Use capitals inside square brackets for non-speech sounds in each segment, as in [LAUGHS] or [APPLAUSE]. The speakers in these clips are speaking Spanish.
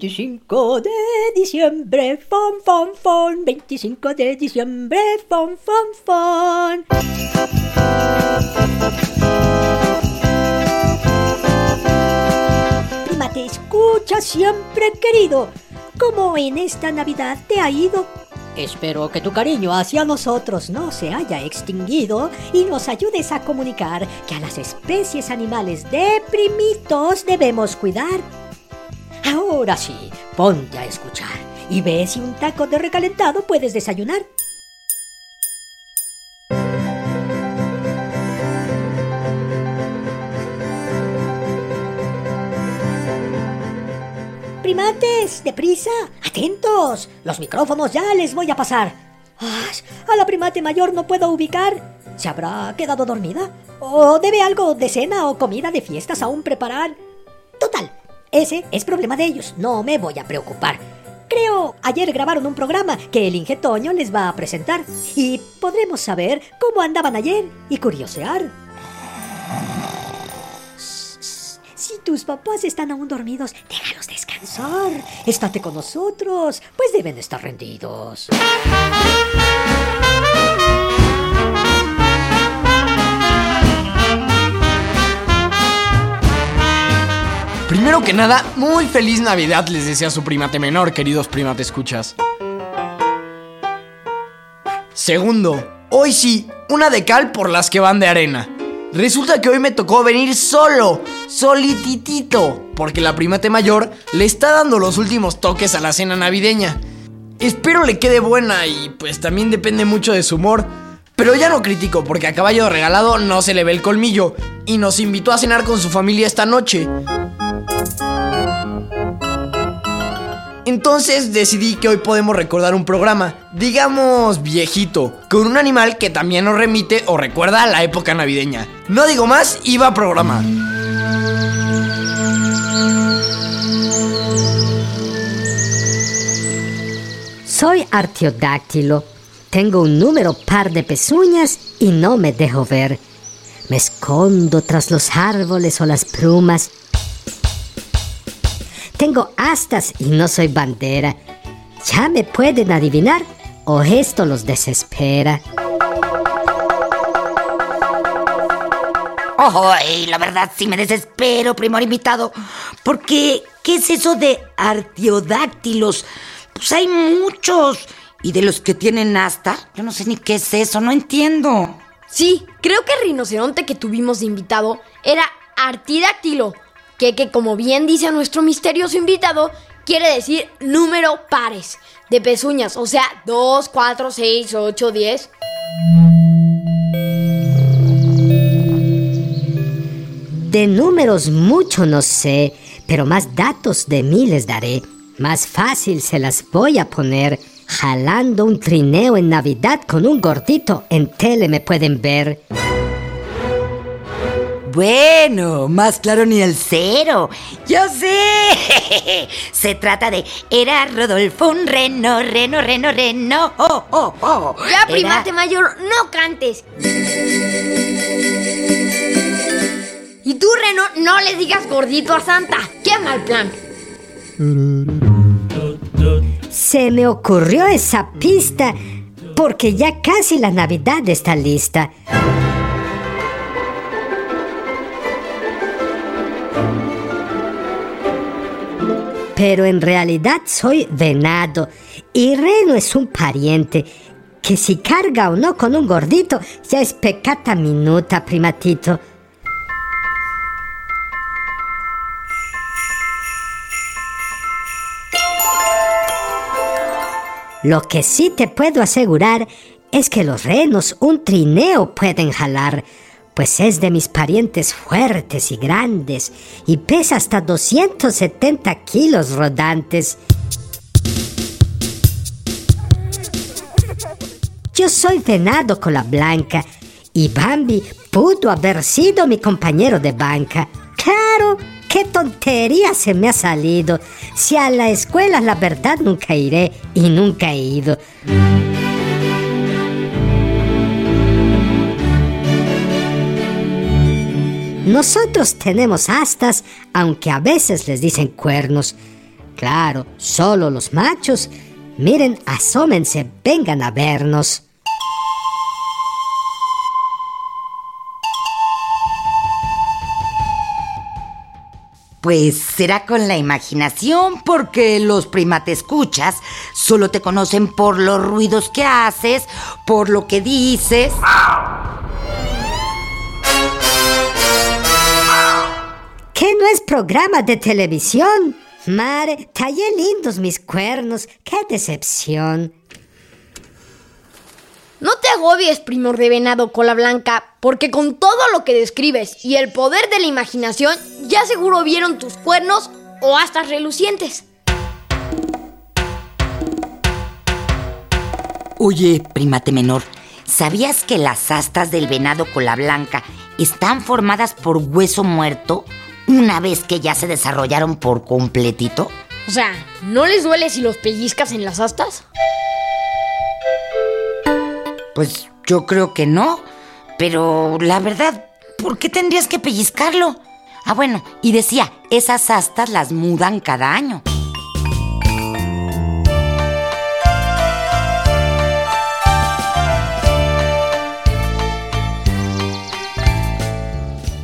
¡25 de diciembre! ¡Fon, fon, fon! ¡25 de diciembre! ¡Fon, fon, fon! Prima, te escucha siempre, querido. ¿Cómo en esta Navidad te ha ido? Espero que tu cariño hacia nosotros no se haya extinguido y nos ayudes a comunicar que a las especies animales deprimidos debemos cuidar. Ahora sí, ponte a escuchar y ve si un taco de recalentado puedes desayunar. Primates, deprisa, atentos. Los micrófonos ya les voy a pasar. ¡Ah! A la primate mayor no puedo ubicar. ¿Se habrá quedado dormida? ¿O debe algo de cena o comida de fiestas aún preparar? Ese es problema de ellos. No me voy a preocupar. Creo ayer grabaron un programa que el Ingetoño les va a presentar y podremos saber cómo andaban ayer y curiosear. Si tus papás están aún dormidos, déjalos descansar. Estate con nosotros, pues deben estar rendidos. Primero que nada, muy feliz Navidad les desea su primate menor, queridos primate escuchas. Segundo, hoy sí, una de cal por las que van de arena. Resulta que hoy me tocó venir solo, solititito, porque la primate mayor le está dando los últimos toques a la cena navideña. Espero le quede buena y pues también depende mucho de su humor. Pero ya no critico porque a caballo regalado no se le ve el colmillo y nos invitó a cenar con su familia esta noche. Entonces decidí que hoy podemos recordar un programa, digamos viejito, con un animal que también nos remite o recuerda a la época navideña. No digo más, iba a programar. Soy artiodáctilo. Tengo un número par de pezuñas y no me dejo ver. Me escondo tras los árboles o las plumas. Tengo astas y no soy bandera. ¿Ya me pueden adivinar o esto los desespera? Ay, la verdad sí me desespero, primor invitado. Porque, ¿qué es eso de artiodáctilos? Pues hay muchos. Y de los que tienen asta, yo no sé ni qué es eso, no entiendo. Sí, creo que el rinoceronte que tuvimos de invitado era artidáctilo, que, que como bien dice nuestro misterioso invitado, quiere decir número pares de pezuñas, o sea, 2, 4, 6, 8, 10. De números mucho no sé, pero más datos de mí les daré. Más fácil se las voy a poner. Jalando un trineo en Navidad con un gordito en tele me pueden ver. Bueno, más claro ni el cero. Yo sé. [LAUGHS] Se trata de era Rodolfo un reno, reno, reno, reno. Oh, oh, oh. Ya, Era- primate mayor, no cantes. Y tú, Reno, no le digas gordito a Santa. ¡Qué mal plan! Se me ocurrió esa pista porque ya casi la Navidad está lista. Pero en realidad soy venado y Reno es un pariente que si carga o no con un gordito ya es pecata minuta, primatito. Lo que sí te puedo asegurar es que los renos un trineo pueden jalar, pues es de mis parientes fuertes y grandes y pesa hasta 270 kilos rodantes. Yo soy venado con la blanca y Bambi pudo haber sido mi compañero de banca. Claro, qué tontería se me ha salido. Si a la escuela la verdad nunca iré y nunca he ido. Nosotros tenemos astas, aunque a veces les dicen cuernos. Claro, solo los machos. Miren, asómense, vengan a vernos. Pues será con la imaginación, porque los primates escuchas solo te conocen por los ruidos que haces, por lo que dices. No es programa de televisión? Mare, tallé lindos mis cuernos. ¡Qué decepción! No te agobies, primor de venado cola blanca, porque con todo lo que describes y el poder de la imaginación, ya seguro vieron tus cuernos o astas relucientes. Oye, primate menor, ¿sabías que las astas del venado cola blanca están formadas por hueso muerto una vez que ya se desarrollaron por completito? O sea, ¿no les duele si los pellizcas en las astas? Pues yo creo que no. Pero la verdad, ¿por qué tendrías que pellizcarlo? Ah, bueno, y decía, esas astas las mudan cada año.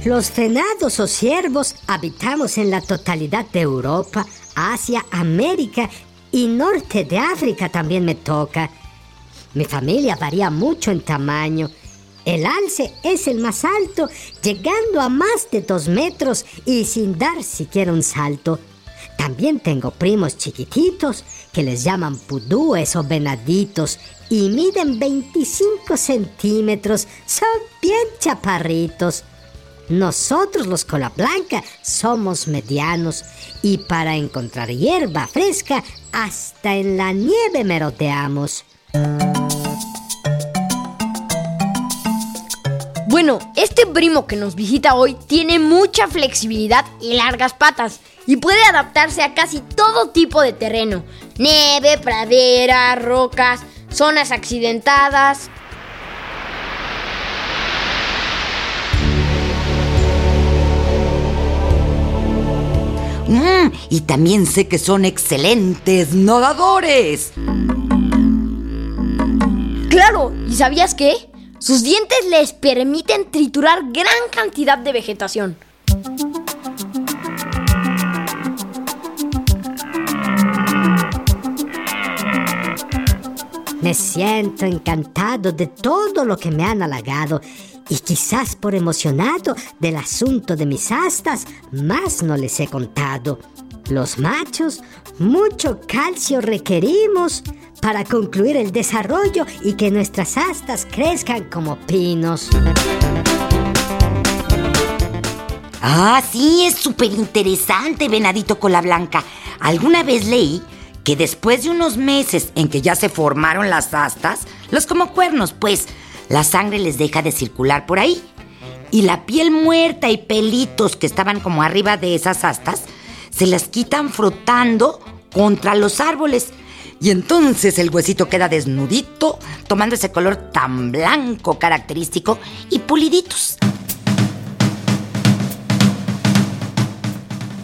Los venados o ciervos habitamos en la totalidad de Europa, Asia, América y norte de África también me toca. Mi familia varía mucho en tamaño. El alce es el más alto, llegando a más de dos metros y sin dar siquiera un salto. También tengo primos chiquititos que les llaman pudúes o venaditos y miden 25 centímetros. Son bien chaparritos. Nosotros los cola blanca somos medianos y para encontrar hierba fresca hasta en la nieve meroteamos. Bueno, este primo que nos visita hoy tiene mucha flexibilidad y largas patas y puede adaptarse a casi todo tipo de terreno. Nieve, pradera, rocas, zonas accidentadas. Mm, y también sé que son excelentes nadadores. Claro, ¿y sabías qué? Sus dientes les permiten triturar gran cantidad de vegetación. Me siento encantado de todo lo que me han halagado y quizás por emocionado del asunto de mis astas, más no les he contado. Los machos mucho calcio requerimos para concluir el desarrollo y que nuestras astas crezcan como pinos. Ah, sí, es súper interesante, venadito cola blanca. Alguna vez leí que después de unos meses en que ya se formaron las astas, los como cuernos, pues, la sangre les deja de circular por ahí. Y la piel muerta y pelitos que estaban como arriba de esas astas, se las quitan frotando contra los árboles. Y entonces el huesito queda desnudito, tomando ese color tan blanco característico y puliditos.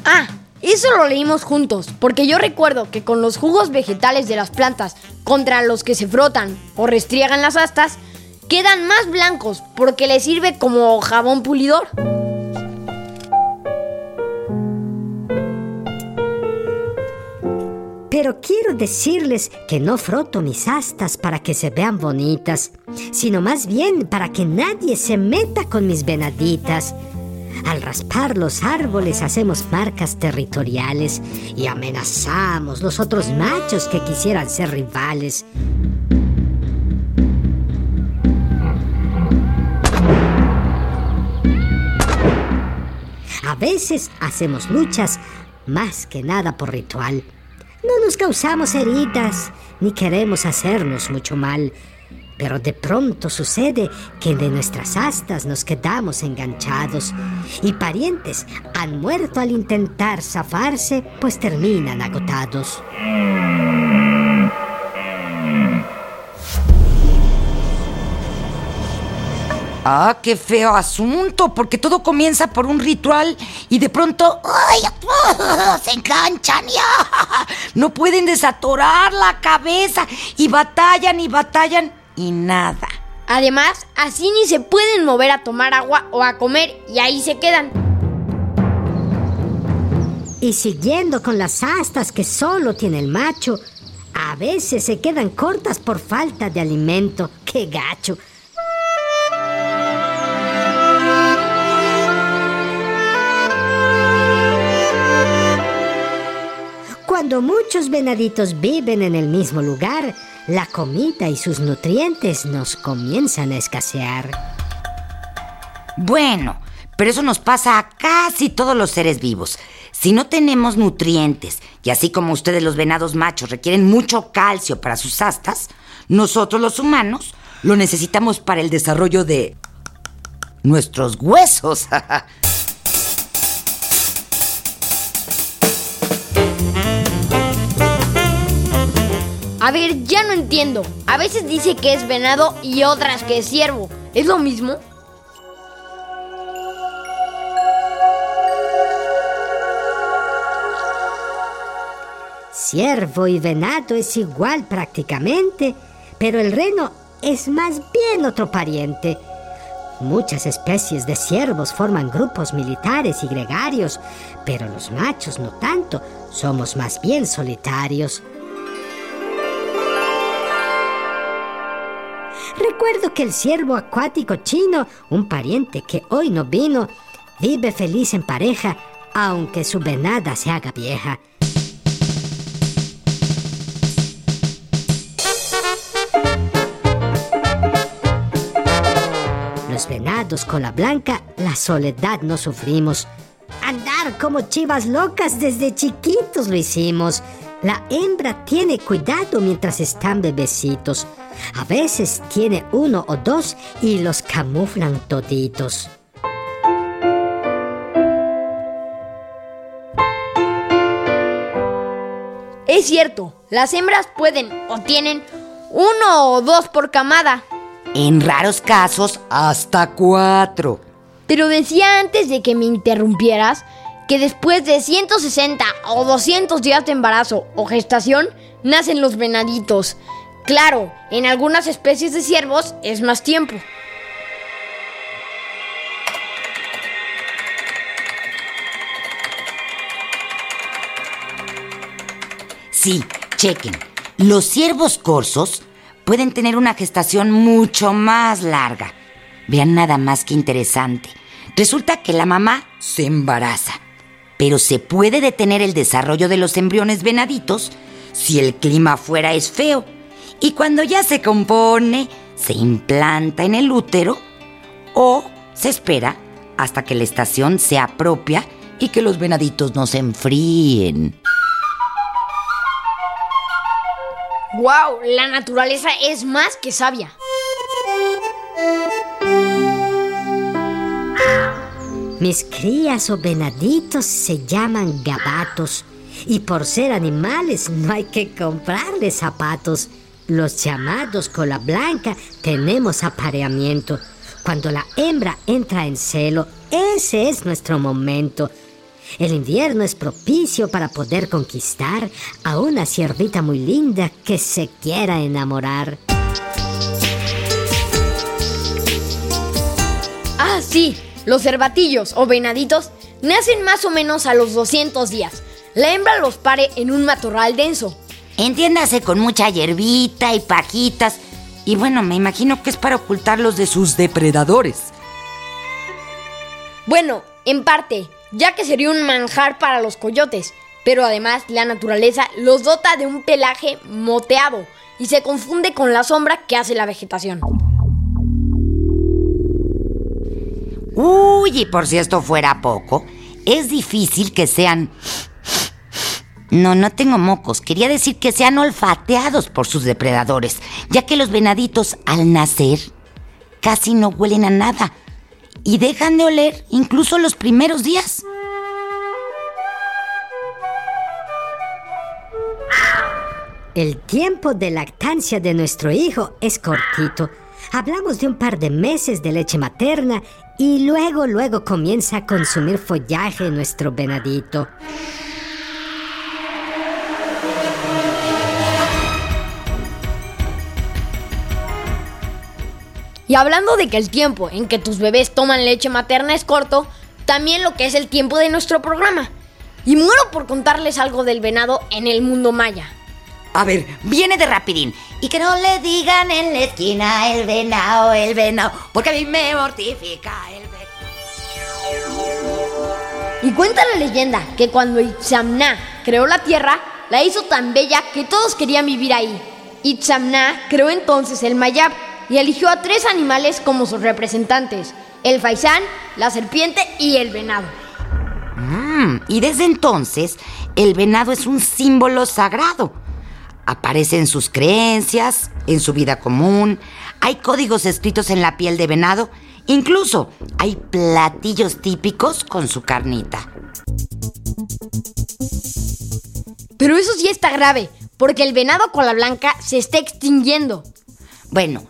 Ah, eso lo leímos juntos, porque yo recuerdo que con los jugos vegetales de las plantas contra los que se frotan o restriegan las astas, quedan más blancos porque les sirve como jabón pulidor. Pero quiero decirles que no froto mis astas para que se vean bonitas, sino más bien para que nadie se meta con mis venaditas. Al raspar los árboles hacemos marcas territoriales y amenazamos los otros machos que quisieran ser rivales. A veces hacemos luchas más que nada por ritual. No nos causamos heridas ni queremos hacernos mucho mal. Pero de pronto sucede que de nuestras astas nos quedamos enganchados y parientes han muerto al intentar zafarse, pues terminan agotados. Ah, qué feo asunto, porque todo comienza por un ritual y de pronto ¡ay! [LAUGHS] se enganchan ya. [LAUGHS] No pueden desatorar la cabeza y batallan y batallan y nada. Además, así ni se pueden mover a tomar agua o a comer y ahí se quedan. Y siguiendo con las astas que solo tiene el macho, a veces se quedan cortas por falta de alimento. ¡Qué gacho! Cuando muchos venaditos viven en el mismo lugar, la comida y sus nutrientes nos comienzan a escasear. Bueno, pero eso nos pasa a casi todos los seres vivos. Si no tenemos nutrientes, y así como ustedes los venados machos requieren mucho calcio para sus astas, nosotros los humanos lo necesitamos para el desarrollo de nuestros huesos. [LAUGHS] A ver, ya no entiendo. A veces dice que es venado y otras que es ciervo. ¿Es lo mismo? Ciervo y venado es igual prácticamente, pero el reno es más bien otro pariente. Muchas especies de ciervos forman grupos militares y gregarios, pero los machos no tanto, somos más bien solitarios. Recuerdo que el ciervo acuático chino, un pariente que hoy no vino, vive feliz en pareja, aunque su venada se haga vieja. Los venados con la blanca, la soledad no sufrimos. Andar como chivas locas desde chiquitos lo hicimos. La hembra tiene cuidado mientras están bebecitos. A veces tiene uno o dos y los camuflan toditos. Es cierto, las hembras pueden o tienen uno o dos por camada. En raros casos, hasta cuatro. Pero decía antes de que me interrumpieras que después de 160 o 200 días de embarazo o gestación nacen los venaditos. Claro, en algunas especies de ciervos es más tiempo. Sí, chequen. Los ciervos corsos pueden tener una gestación mucho más larga. Vean nada más que interesante. Resulta que la mamá se embaraza, pero se puede detener el desarrollo de los embriones venaditos si el clima afuera es feo. Y cuando ya se compone, se implanta en el útero o se espera hasta que la estación sea propia y que los venaditos no se enfríen. ¡Wow! La naturaleza es más que sabia. Mis crías o venaditos se llaman gabatos y por ser animales no hay que comprarles zapatos. Los llamados cola blanca tenemos apareamiento. Cuando la hembra entra en celo, ese es nuestro momento. El invierno es propicio para poder conquistar a una ciervita muy linda que se quiera enamorar. Ah, sí, los cervatillos o venaditos nacen más o menos a los 200 días. La hembra los pare en un matorral denso. Entiéndase con mucha hierbita y pajitas. Y bueno, me imagino que es para ocultarlos de sus depredadores. Bueno, en parte, ya que sería un manjar para los coyotes. Pero además la naturaleza los dota de un pelaje moteado y se confunde con la sombra que hace la vegetación. Uy, y por si esto fuera poco, es difícil que sean... No, no tengo mocos. Quería decir que sean olfateados por sus depredadores, ya que los venaditos al nacer casi no huelen a nada y dejan de oler incluso los primeros días. El tiempo de lactancia de nuestro hijo es cortito. Hablamos de un par de meses de leche materna y luego, luego comienza a consumir follaje nuestro venadito. Y hablando de que el tiempo en que tus bebés toman leche materna es corto, también lo que es el tiempo de nuestro programa. Y muero por contarles algo del venado en el mundo maya. A ver, viene de rapidín. Y que no le digan en la esquina el venado, el venado, porque a mí me mortifica el. Y cuenta la leyenda que cuando Itzamna creó la tierra, la hizo tan bella que todos querían vivir ahí. Itzamna creó entonces el Mayab y eligió a tres animales como sus representantes: el faisán, la serpiente y el venado. Mm, y desde entonces, el venado es un símbolo sagrado. Aparece en sus creencias, en su vida común. Hay códigos escritos en la piel de venado. Incluso hay platillos típicos con su carnita. Pero eso sí está grave, porque el venado cola blanca se está extinguiendo. Bueno,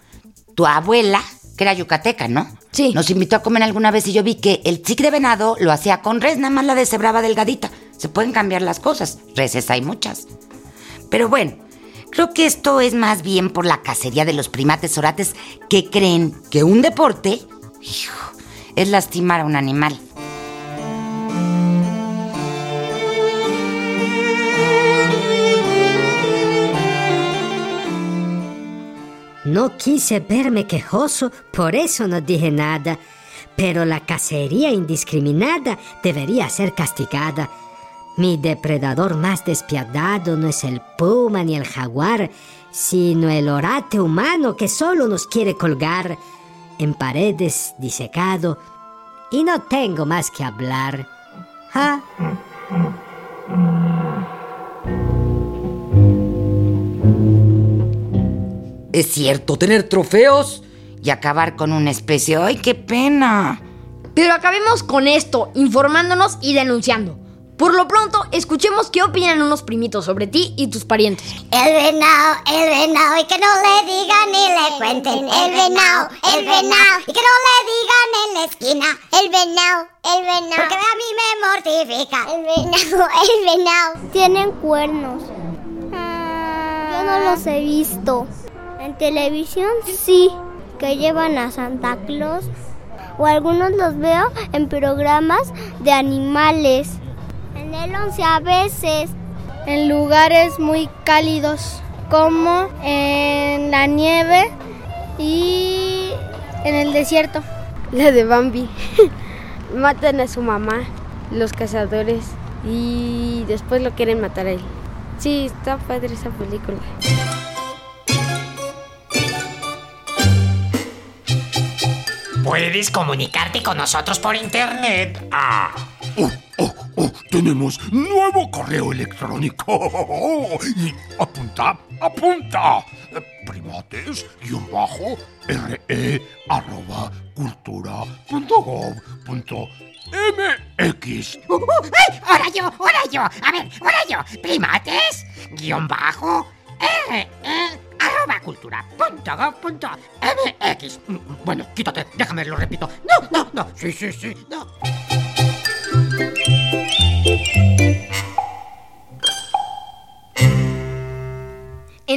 tu abuela, que era yucateca, ¿no? Sí. Nos invitó a comer alguna vez y yo vi que el chic de venado lo hacía con res, nada más la deshebraba delgadita. Se pueden cambiar las cosas. Reses hay muchas. Pero bueno, creo que esto es más bien por la cacería de los primates orates que creen que un deporte es lastimar a un animal. No quise verme quejoso, por eso no dije nada. Pero la cacería indiscriminada debería ser castigada. Mi depredador más despiadado no es el puma ni el jaguar, sino el orate humano que solo nos quiere colgar en paredes disecado. Y no tengo más que hablar. ¿Ah? Es cierto, tener trofeos y acabar con una especie. ¡Ay, qué pena! Pero acabemos con esto, informándonos y denunciando. Por lo pronto, escuchemos qué opinan unos primitos sobre ti y tus parientes. El venado, el venado, y que no le digan ni le cuenten. El venado, el venado, y que no le digan en la esquina. El venado, el venado, porque a mí me mortifica. El venado, el venado. Tienen cuernos. Yo no los he visto. En televisión sí, que llevan a Santa Claus. O algunos los veo en programas de animales. El 11 a veces. En lugares muy cálidos, como en la nieve y en el desierto. La de Bambi. [LAUGHS] Matan a su mamá, los cazadores, y después lo quieren matar a él. Sí, está padre esa película. Puedes comunicarte con nosotros por internet. Ah. Oh, tenemos nuevo correo electrónico. Y apunta, apunta. Primates, guion bajo, re, arroba, cultura, punto. ¡Ay! ¡Ahora yo! ¡Ahora yo! A ver, ahora yo. Primates, guion bajo, re, arroba cultura punto gov punto mx. Bueno, quítate, déjame, lo repito. No, no, no. Sí, sí, sí, no.